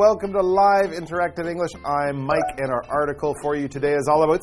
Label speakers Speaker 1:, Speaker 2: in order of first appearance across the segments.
Speaker 1: Welcome to Live Interactive English. I'm Mike, and our article for you today is all about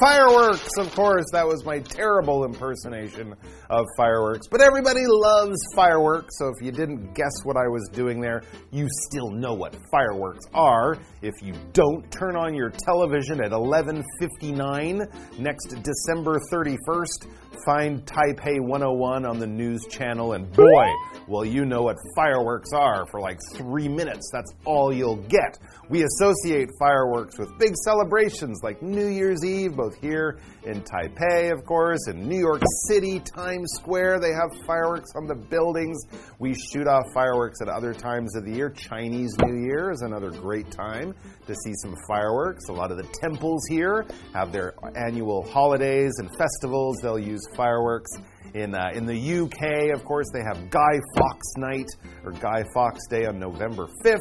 Speaker 1: fireworks. Of course, that was my terrible impersonation of fireworks. But everybody loves fireworks, so if you didn't guess what I was doing there, you still know what fireworks are. If you don't, turn on your television at 11:59 next December 31st. Find Taipei 101 on the news channel, and boy, well, you know what fireworks are for like three minutes. That's all you'll get. We associate fireworks with big celebrations like New Year's Eve, both here in Taipei, of course, in New York City, Times Square. They have fireworks on the buildings. We shoot off fireworks at other times of the year. Chinese New Year is another great time to see some fireworks. A lot of the temples here have their annual holidays and festivals. They'll use fireworks. In, uh, in the UK, of course, they have Guy Fawkes Night or Guy Fawkes Day on November 5th,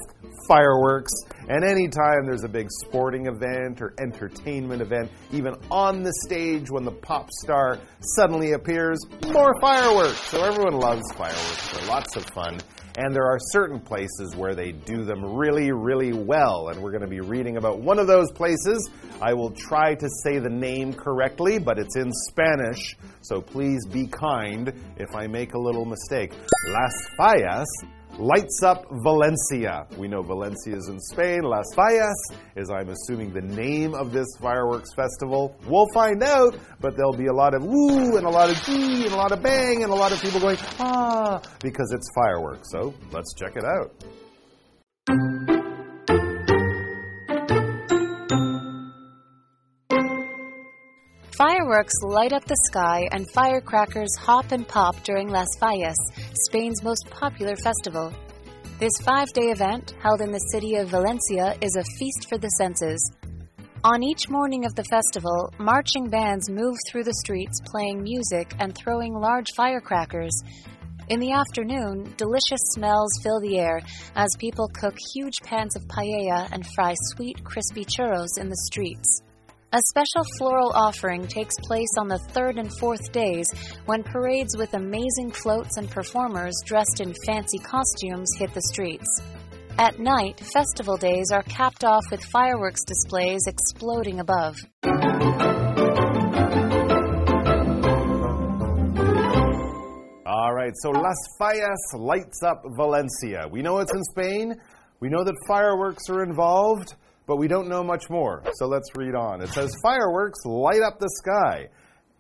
Speaker 1: fireworks. And anytime there's a big sporting event or entertainment event, even on the stage when the pop star suddenly appears, more fireworks. So everyone loves fireworks. They're lots of fun. And there are certain places where they do them really, really well. And we're going to be reading about one of those places. I will try to say the name correctly, but it's in Spanish. So please be kind if I make a little mistake. Las Fallas lights up Valencia. We know Valencia is in Spain. Las Fallas is, I'm assuming, the name of this fireworks festival. We'll find out, but there'll be a lot of woo and a lot of gee and a lot of bang and a lot of people going ah because it's fireworks. So let's check it out.
Speaker 2: Fireworks light up the sky and firecrackers hop and pop during Las Fallas, Spain's most popular festival. This five day event, held in the city of Valencia, is a feast for the senses. On each morning of the festival, marching bands move through the streets playing music and throwing large firecrackers. In the afternoon, delicious smells fill the air as people cook huge pans of paella and fry sweet, crispy churros in the streets. A special floral offering takes place on the third and fourth days when parades with amazing floats and performers dressed in fancy costumes hit the streets. At night, festival days are capped off with fireworks displays exploding above.
Speaker 1: All right, so Las Fallas lights up Valencia. We know it's in Spain. We know that fireworks are involved but we don't know much more. So let's read on. It says fireworks light up the sky,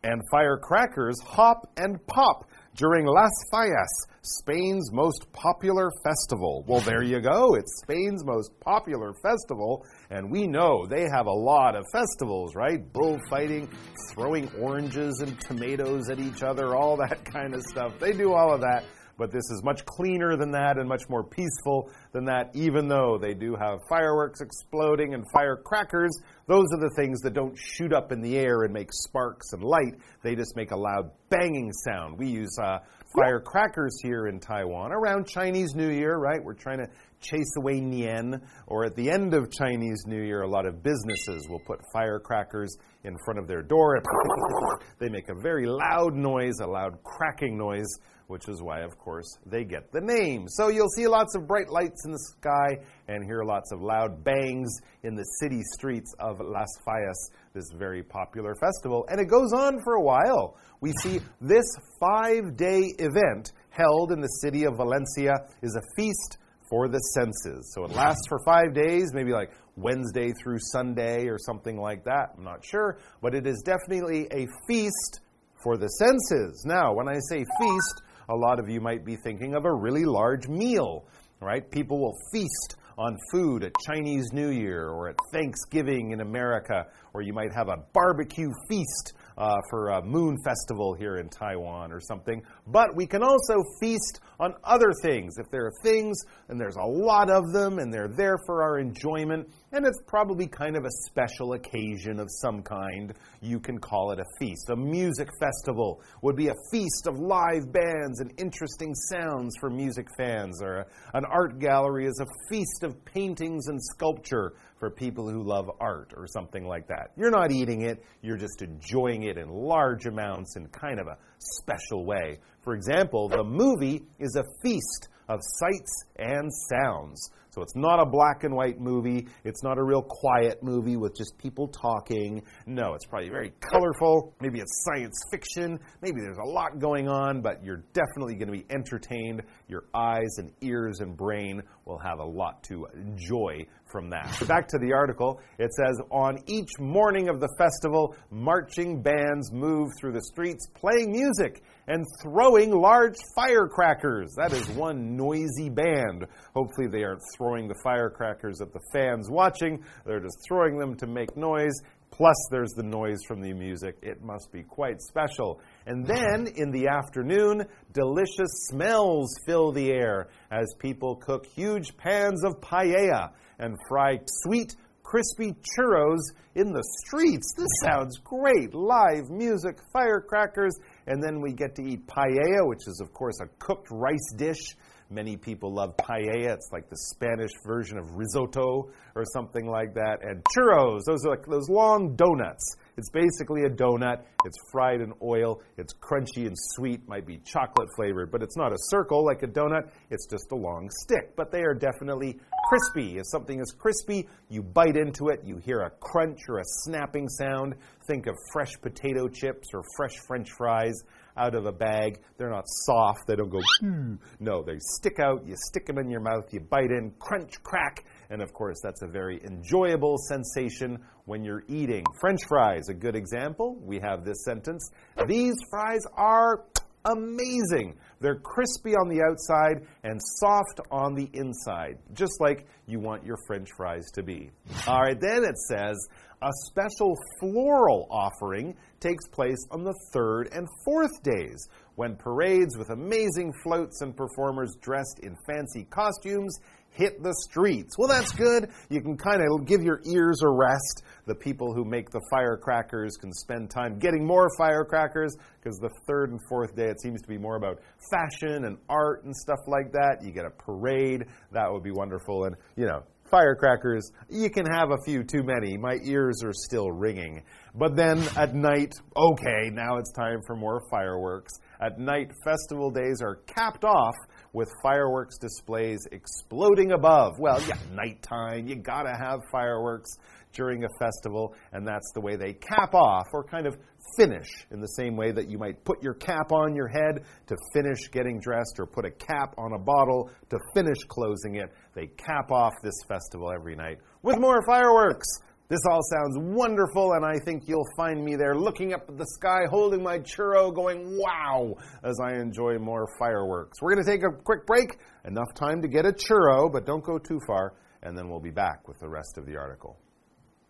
Speaker 1: and firecrackers hop and pop during Las Fallas, Spain's most popular festival. Well, there you go. It's Spain's most popular festival, and we know they have a lot of festivals, right? Bullfighting, throwing oranges and tomatoes at each other, all that kind of stuff. They do all of that but this is much cleaner than that and much more peaceful than that, even though they do have fireworks exploding and firecrackers. Those are the things that don't shoot up in the air and make sparks and light. They just make a loud banging sound. We use uh, firecrackers here in Taiwan around Chinese New Year, right? We're trying to chase away Nian, or at the end of Chinese New Year, a lot of businesses will put firecrackers in front of their door. they make a very loud noise, a loud cracking noise which is why, of course, they get the name. So you'll see lots of bright lights in the sky and hear lots of loud bangs in the city streets of Las Fallas, this very popular festival. And it goes on for a while. We see this five day event held in the city of Valencia is a feast for the senses. So it lasts for five days, maybe like Wednesday through Sunday or something like that. I'm not sure. But it is definitely a feast for the senses. Now, when I say feast, a lot of you might be thinking of a really large meal, right? People will feast on food at Chinese New Year or at Thanksgiving in America, or you might have a barbecue feast uh, for a moon festival here in Taiwan or something. But we can also feast on other things. If there are things, and there's a lot of them, and they're there for our enjoyment, and it's probably kind of a special occasion of some kind, you can call it a feast. A music festival would be a feast of live bands and interesting sounds for music fans, or a, an art gallery is a feast of paintings and sculpture for people who love art or something like that. You're not eating it, you're just enjoying it in large amounts in kind of a special way. For example, the movie is a feast of sights and sounds. So it's not a black and white movie. It's not a real quiet movie with just people talking. No, it's probably very colorful. Maybe it's science fiction. Maybe there's a lot going on, but you're definitely going to be entertained. Your eyes and ears and brain will have a lot to enjoy from that. Back to the article, it says On each morning of the festival, marching bands move through the streets playing music and throwing large firecrackers. That is one noisy band. Hopefully, they aren't throwing the firecrackers at the fans watching, they're just throwing them to make noise. Plus, there's the noise from the music. It must be quite special. And then in the afternoon, delicious smells fill the air as people cook huge pans of paella and fry sweet, crispy churros in the streets. This sounds great. Live music, firecrackers, and then we get to eat paella, which is, of course, a cooked rice dish. Many people love paella. It's like the Spanish version of risotto or something like that. And churros, those are like those long donuts. It's basically a donut. It's fried in oil. It's crunchy and sweet, might be chocolate flavored, but it's not a circle like a donut. It's just a long stick. But they are definitely crispy. If something is crispy, you bite into it, you hear a crunch or a snapping sound. Think of fresh potato chips or fresh french fries out of a bag. They're not soft, they don't go, hmm. no, they stick out. You stick them in your mouth, you bite in, crunch, crack. And of course, that's a very enjoyable sensation when you're eating. French fries, a good example. We have this sentence These fries are amazing. They're crispy on the outside and soft on the inside, just like you want your french fries to be. All right, then it says a special floral offering takes place on the third and fourth days when parades with amazing floats and performers dressed in fancy costumes hit the streets. Well, that's good. You can kind of give your ears a rest. The people who make the firecrackers can spend time getting more firecrackers because the third and fourth day it seems to be more about fashion and art and stuff like that. You get a parade. That would be wonderful. And, you know, firecrackers, you can have a few too many. My ears are still ringing. But then at night, okay, now it's time for more fireworks. At night, festival days are capped off with fireworks displays exploding above. Well, yeah, nighttime, you gotta have fireworks during a festival, and that's the way they cap off or kind of finish in the same way that you might put your cap on your head to finish getting dressed or put a cap on a bottle to finish closing it. They cap off this festival every night with more fireworks. This all sounds wonderful, and I think you'll find me there looking up at the sky, holding my churro, going, wow, as I enjoy more fireworks. We're going to take a quick break, enough time to get a churro, but don't go too far, and then we'll be back with the rest of the article.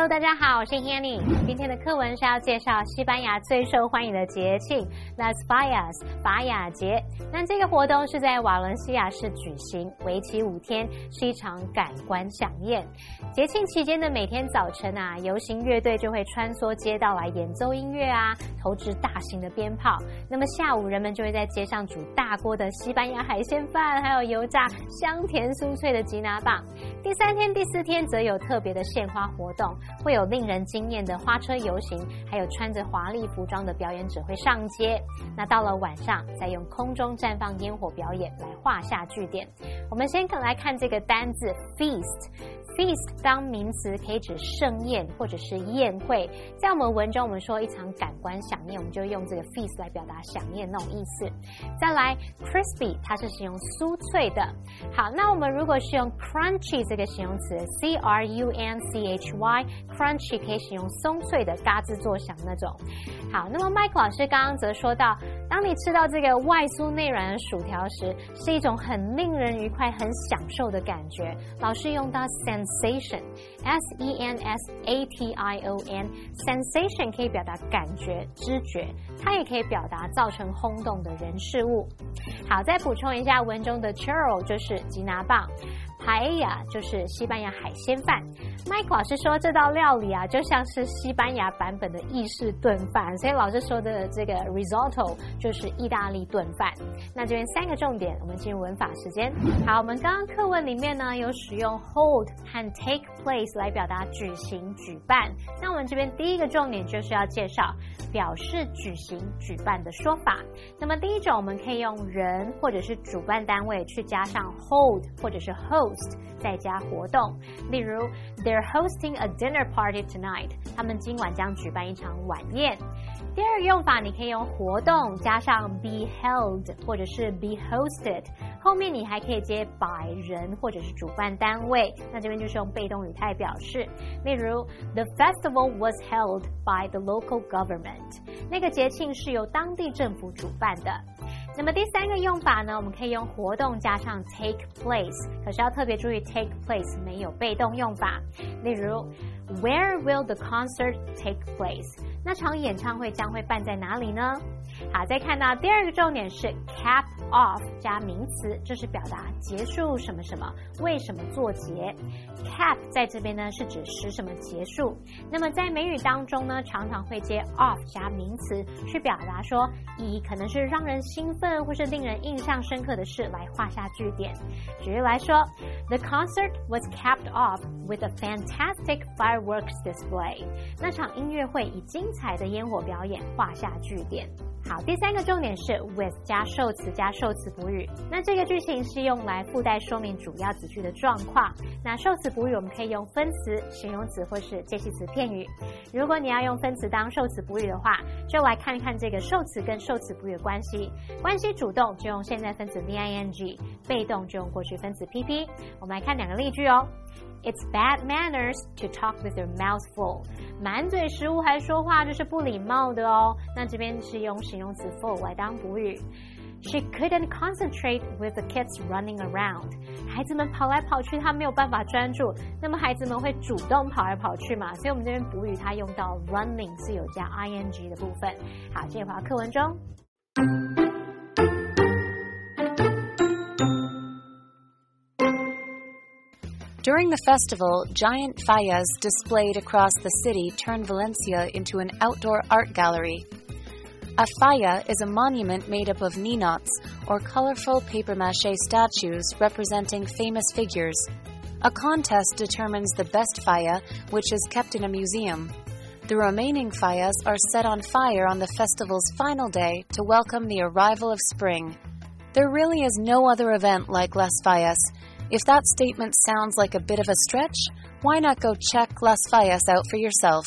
Speaker 3: Hello，大家好，我是 Hanny。今天的课文是要介绍西班牙最受欢迎的节庆 Las f i a s 法雅节。那这个活动是在瓦伦西亚市举行，为期五天，是一场感官飨宴。节庆期间的每天早晨啊，游行乐队就会穿梭街道来演奏音乐啊，投掷大型的鞭炮。那么下午，人们就会在街上煮大锅的西班牙海鲜饭，还有油炸香甜酥脆的吉拿棒。第三天、第四天则有特别的献花活动。会有令人惊艳的花车游行，还有穿着华丽服装的表演者会上街。那到了晚上，再用空中绽放烟火表演来画下句点。我们先来看这个单字 feast。feast 当名词可以指盛宴或者是宴会。在我们文中，我们说一场感官想念，我们就用这个 feast 来表达想念那种意思。再来 crispy，它是形容酥脆的。好，那我们如果是用 crunchy 这个形容词 c r u n c h y crunchy 可以形容松脆的、嘎吱作响那种。好，那么麦克老师刚刚则说到，当你吃到这个外酥内软的薯条时，是一种很令人愉快、很享受的感觉。老师用到 sensation，s e n s a t i o n，sensation 可以表达感觉、知觉，它也可以表达造成轰动的人事物。好，再补充一下文中的 churro 就是吉拿棒。还呀就是西班牙海鲜饭。Mike 老师说这道料理啊，就像是西班牙版本的意式炖饭，所以老师说的这个 risotto 就是意大利炖饭。那这边三个重点，我们进入文法时间。好，我们刚刚课文里面呢有使用 hold 和 take place 来表达举行、举办。那我们这边第一个重点就是要介绍表示举行、举办的说法。那么第一种，我们可以用人或者是主办单位去加上 hold 或者是 hold host，再加活动。例如，They're hosting a dinner party tonight。他们今晚将举办一场晚宴。第二个用法，你可以用活动加上 be held 或者是 be hosted，后面你还可以接 by 人或者是主办单位。那这边就是用被动语态表示。例如，The festival was held by the local government。那个节庆是由当地政府主办的。那么第三个用法呢，我们可以用活动加上 take place，可是要特别注意 take place 没有被动用法。例如，Where will the concert take place？那场演唱会将会办在哪里呢？好，再看到第二个重点是 cap off 加名词，这是表达结束什么什么，为什么做结。cap 在这边呢是指使什么结束。那么在美语当中呢，常常会接 off 加名词，去表达说以可能是让人兴奋或是令人印象深刻的事来画下句点。举例来说，The concert was capped off with a fantastic fireworks display。那场音乐会以精彩的烟火表演画下句点。好，第三个重点是 with 加受词加受词补语。那这个句型是用来附带说明主要子句的状况。那受词补语我们可以用分词、形容词或是介系词片语。如果你要用分词当受词补语的话，就来看看这个受词跟受词补语的关系。关系主动就用现在分词 v i n g，被动就用过去分词 p p。我们来看两个例句哦。It's bad manners to talk with your mouth full。满嘴食物还说话，这是不礼貌的哦。那这边是用形容词 full 来当补语。She couldn't concentrate with the kids running around。孩子们跑来跑去，她没有办法专注。那么孩子们会主动跑来跑去嘛？所以我们这边补语它用到 running 是有加 ing 的部分。好，这回到课文中。
Speaker 2: During the festival, giant fallas displayed across the city turn Valencia into an outdoor art gallery. A falla is a monument made up of ninots, or colorful papier mache statues representing famous figures. A contest determines the best falla, which is kept in a museum. The remaining fallas are set on fire on the festival's final day to welcome the arrival of spring. There really is no other event like Las Fallas, if that statement sounds like a bit of a stretch, why not go check Las Fallas out for yourself?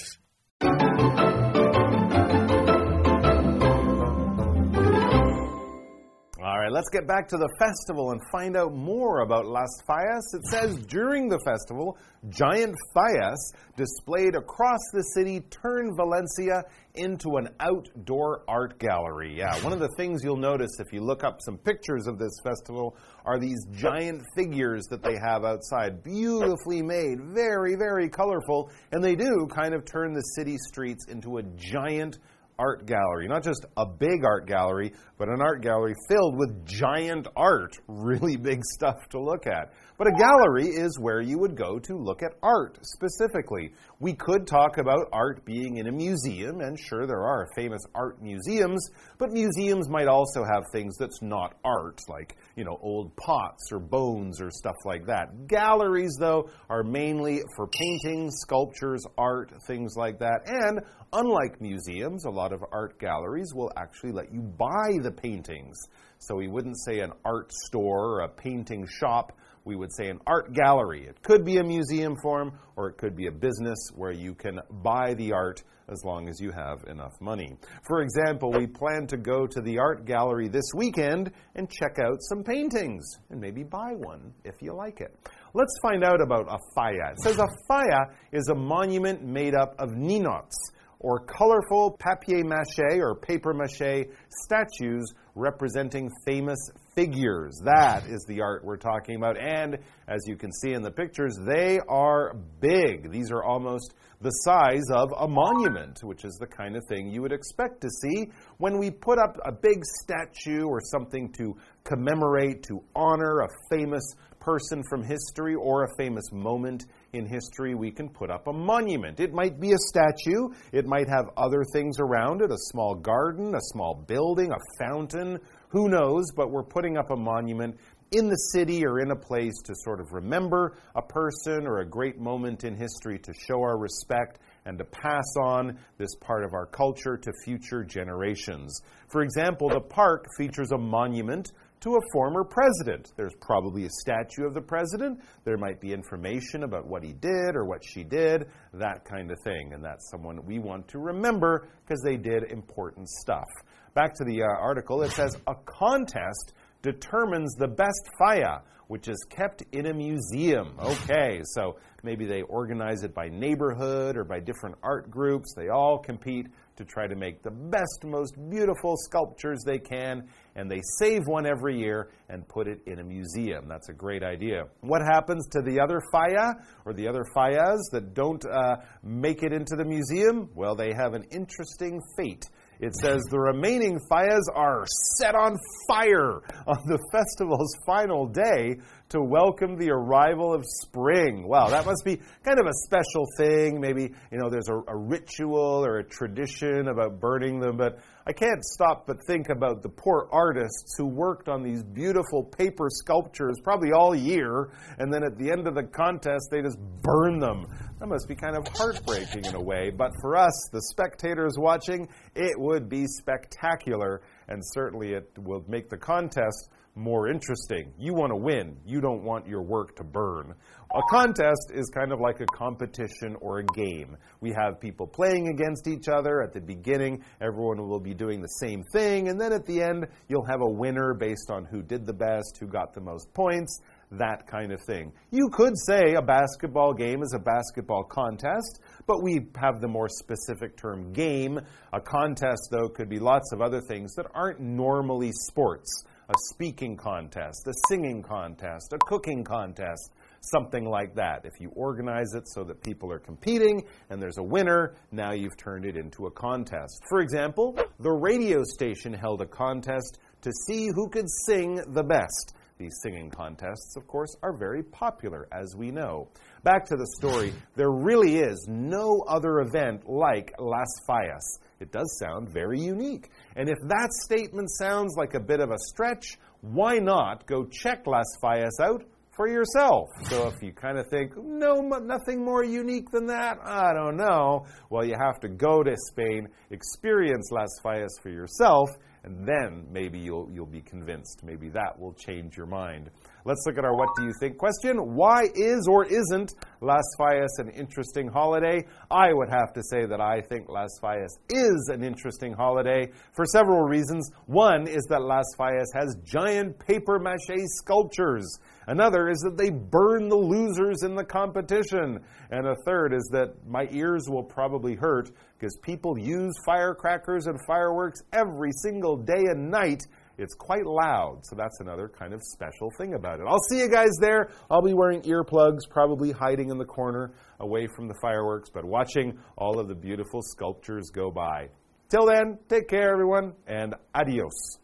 Speaker 1: Right, let's get back to the festival and find out more about Las Fallas. It says during the festival, giant fallas displayed across the city turned Valencia into an outdoor art gallery. Yeah, one of the things you'll notice if you look up some pictures of this festival are these giant figures that they have outside. Beautifully made, very, very colorful, and they do kind of turn the city streets into a giant art gallery. Not just a big art gallery, but an art gallery filled with giant art. Really big stuff to look at. But a gallery is where you would go to look at art specifically. We could talk about art being in a museum, and sure, there are famous art museums, but museums might also have things that's not art, like, you know, old pots or bones or stuff like that. Galleries, though, are mainly for paintings, sculptures, art, things like that. And unlike museums, a lot of art galleries will actually let you buy the paintings. So we wouldn't say an art store or a painting shop we would say an art gallery. It could be a museum form or it could be a business where you can buy the art as long as you have enough money. For example, we plan to go to the art gallery this weekend and check out some paintings and maybe buy one if you like it. Let's find out about a falla. It says a falla is a monument made up of ninots or colorful papier mache or paper mache statues representing famous figures. That is the art we're talking about. And as you can see in the pictures, they are big. These are almost the size of a monument, which is the kind of thing you would expect to see when we put up a big statue or something to commemorate, to honor a famous person from history or a famous moment in history, we can put up a monument. It might be a statue, it might have other things around it a small garden, a small building, a fountain, who knows, but we're putting up a monument in the city or in a place to sort of remember a person or a great moment in history to show our respect and to pass on this part of our culture to future generations. For example, the park features a monument to a former president. There's probably a statue of the president. There might be information about what he did or what she did, that kind of thing. And that's someone we want to remember because they did important stuff. Back to the uh, article, it says a contest determines the best falla, which is kept in a museum. Okay, so maybe they organize it by neighborhood or by different art groups. They all compete to try to make the best, most beautiful sculptures they can, and they save one every year and put it in a museum. That's a great idea. What happens to the other falla or the other fallas that don't uh, make it into the museum? Well, they have an interesting fate. It says the remaining fallas are set on fire on the festival's final day to welcome the arrival of spring. Wow, that must be kind of a special thing. Maybe, you know, there's a, a ritual or a tradition about burning them, but I can't stop but think about the poor artists who worked on these beautiful paper sculptures probably all year, and then at the end of the contest, they just burn them. That must be kind of heartbreaking in a way, but for us, the spectators watching, it would be spectacular, and certainly it will make the contest more interesting. You want to win, you don't want your work to burn. A contest is kind of like a competition or a game. We have people playing against each other. At the beginning, everyone will be doing the same thing, and then at the end, you'll have a winner based on who did the best, who got the most points, that kind of thing. You could say a basketball game is a basketball contest, but we have the more specific term game. A contest, though, could be lots of other things that aren't normally sports a speaking contest, a singing contest, a cooking contest, something like that. If you organize it so that people are competing and there's a winner, now you've turned it into a contest. For example, the radio station held a contest to see who could sing the best. These singing contests, of course, are very popular, as we know. Back to the story, there really is no other event like Las Fallas. It does sound very unique. And if that statement sounds like a bit of a stretch, why not go check Las Fallas out for yourself. So if you kind of think, no, nothing more unique than that, I don't know. Well, you have to go to Spain, experience Las Fallas for yourself, and then maybe you'll, you'll be convinced. Maybe that will change your mind. Let's look at our What Do You Think question. Why is or isn't Las Fallas an interesting holiday? I would have to say that I think Las Fallas is an interesting holiday for several reasons. One is that Las Fallas has giant paper mache sculptures. Another is that they burn the losers in the competition. And a third is that my ears will probably hurt because people use firecrackers and fireworks every single day and night. It's quite loud, so that's another kind of special thing about it. I'll see you guys there. I'll be wearing earplugs, probably hiding in the corner away from the fireworks, but watching all of the beautiful sculptures go by. Till then, take care, everyone, and adios.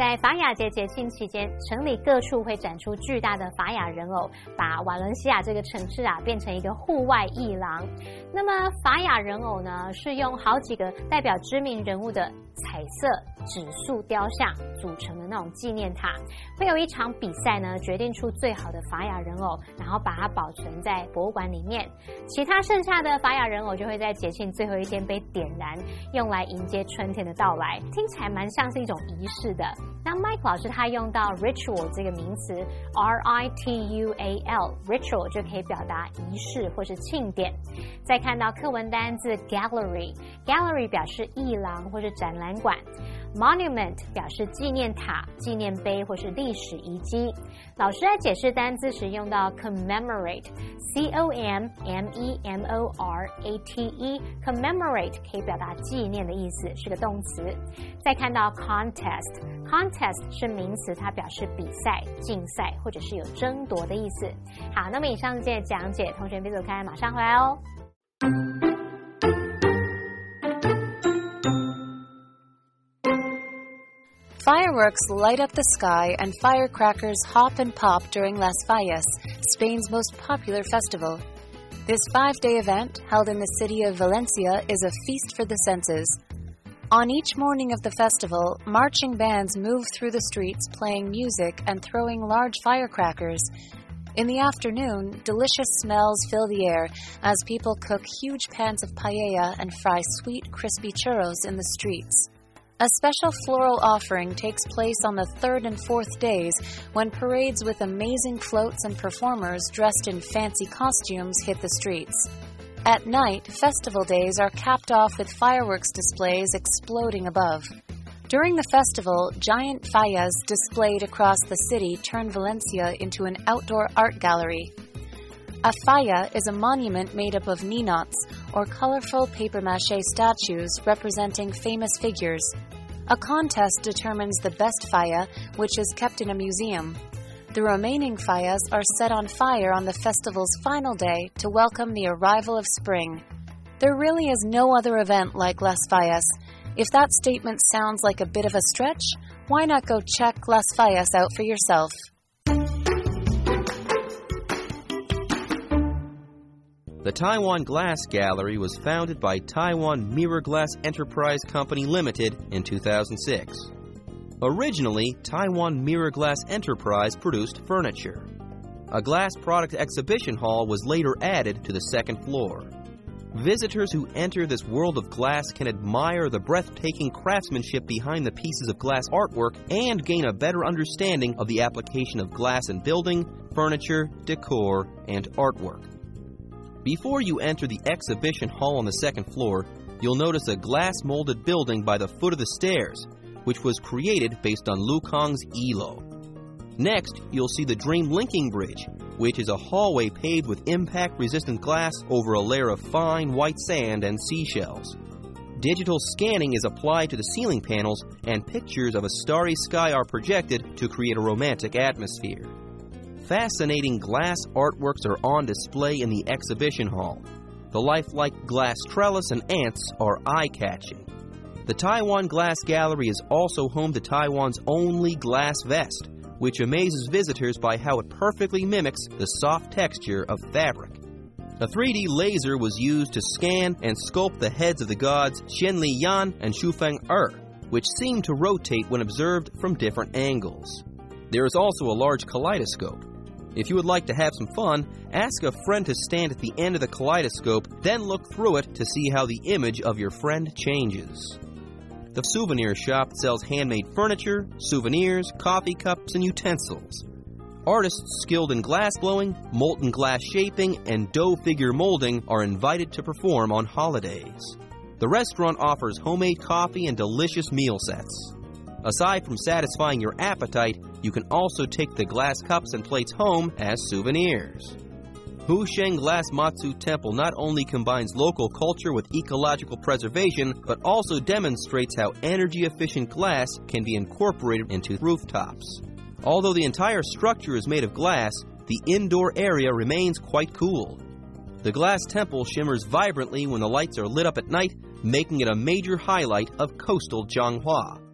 Speaker 3: 在法雅节节庆期间，城里各处会展出巨大的法雅人偶，把瓦伦西亚这个城市啊变成一个户外艺廊。那么法雅人偶呢，是用好几个代表知名人物的彩色纸塑雕像组成的那种纪念塔。会有一场比赛呢，决定出最好的法雅人偶，然后把它保存在博物馆里面。其他剩下的法雅人偶就会在节庆最后一天被点燃，用来迎接春天的到来。听起来蛮像是一种仪式的。那 Mike 老师他用到 ritual 这个名词，R I T U A L，ritual 就可以表达仪式或是庆典。再看到课文单字 gallery，gallery 表示艺廊或是展览馆。Monument 表示纪念塔、纪念碑或是历史遗迹。老师在解释单词时用到 commemorate，c o m m e m o r a t e，commemorate 可以表达纪念的意思，是个动词。再看到 contest，contest 是名词，它表示比赛、竞赛或者是有争夺的意思。好，那么以上这些讲解，同学别走开，马上回来哦。
Speaker 2: Fireworks light up the sky and firecrackers hop and pop during Las Fallas, Spain's most popular festival. This five day event, held in the city of Valencia, is a feast for the senses. On each morning of the festival, marching bands move through the streets playing music and throwing large firecrackers. In the afternoon, delicious smells fill the air as people cook huge pans of paella and fry sweet, crispy churros in the streets. A special floral offering takes place on the third and fourth days when parades with amazing floats and performers dressed in fancy costumes hit the streets. At night, festival days are capped off with fireworks displays exploding above. During the festival, giant fallas displayed across the city turn Valencia into an outdoor art gallery. A falla is a monument made up of ninots, or colorful paper mache statues representing famous figures. A contest determines the best falla, which is kept in a museum. The remaining fallas are set on fire on the festival's final day to welcome the arrival of spring. There really is no other event like Las Fallas. If that statement sounds like a bit of a stretch, why not go check Las Fallas out for yourself?
Speaker 4: The Taiwan Glass Gallery was founded by Taiwan Mirror Glass Enterprise Company Limited in 2006. Originally, Taiwan Mirror Glass Enterprise produced furniture. A glass product exhibition hall was later added to the second floor. Visitors who enter this world of glass can admire the breathtaking craftsmanship behind the pieces of glass artwork and gain a better understanding of the application of glass in building, furniture, decor, and artwork. Before you enter the exhibition hall on the second floor, you'll notice a glass molded building by the foot of the stairs, which was created based on Lukang's Elo. Next, you'll see the Dream Linking Bridge, which is a hallway paved with impact resistant glass over a layer of fine white sand and seashells. Digital scanning is applied to the ceiling panels, and pictures of a starry sky are projected to create a romantic atmosphere. Fascinating glass artworks are on display in the exhibition hall. The lifelike glass trellis and ants are eye catching. The Taiwan Glass Gallery is also home to Taiwan's only glass vest, which amazes visitors by how it perfectly mimics the soft texture of fabric. A 3D laser was used to scan and sculpt the heads of the gods Qianli Yan and Shunfeng Er, which seem to rotate when observed from different angles. There is also a large kaleidoscope. If you would like to have some fun, ask a friend to stand at the end of the kaleidoscope, then look through it to see how the image of your friend changes. The souvenir shop sells handmade furniture, souvenirs, coffee cups, and utensils. Artists skilled in glass blowing, molten glass shaping, and dough figure molding are invited to perform on holidays. The restaurant offers homemade coffee and delicious meal sets. Aside from satisfying your appetite, you can also take the glass cups and plates home as souvenirs. Husheng Glass Matsu Temple not only combines local culture with ecological preservation, but also demonstrates how energy efficient glass can be incorporated into rooftops. Although the entire structure is made of glass, the indoor area remains quite cool. The glass temple shimmers vibrantly when the lights are lit up at night, making it a major highlight of coastal Changhua.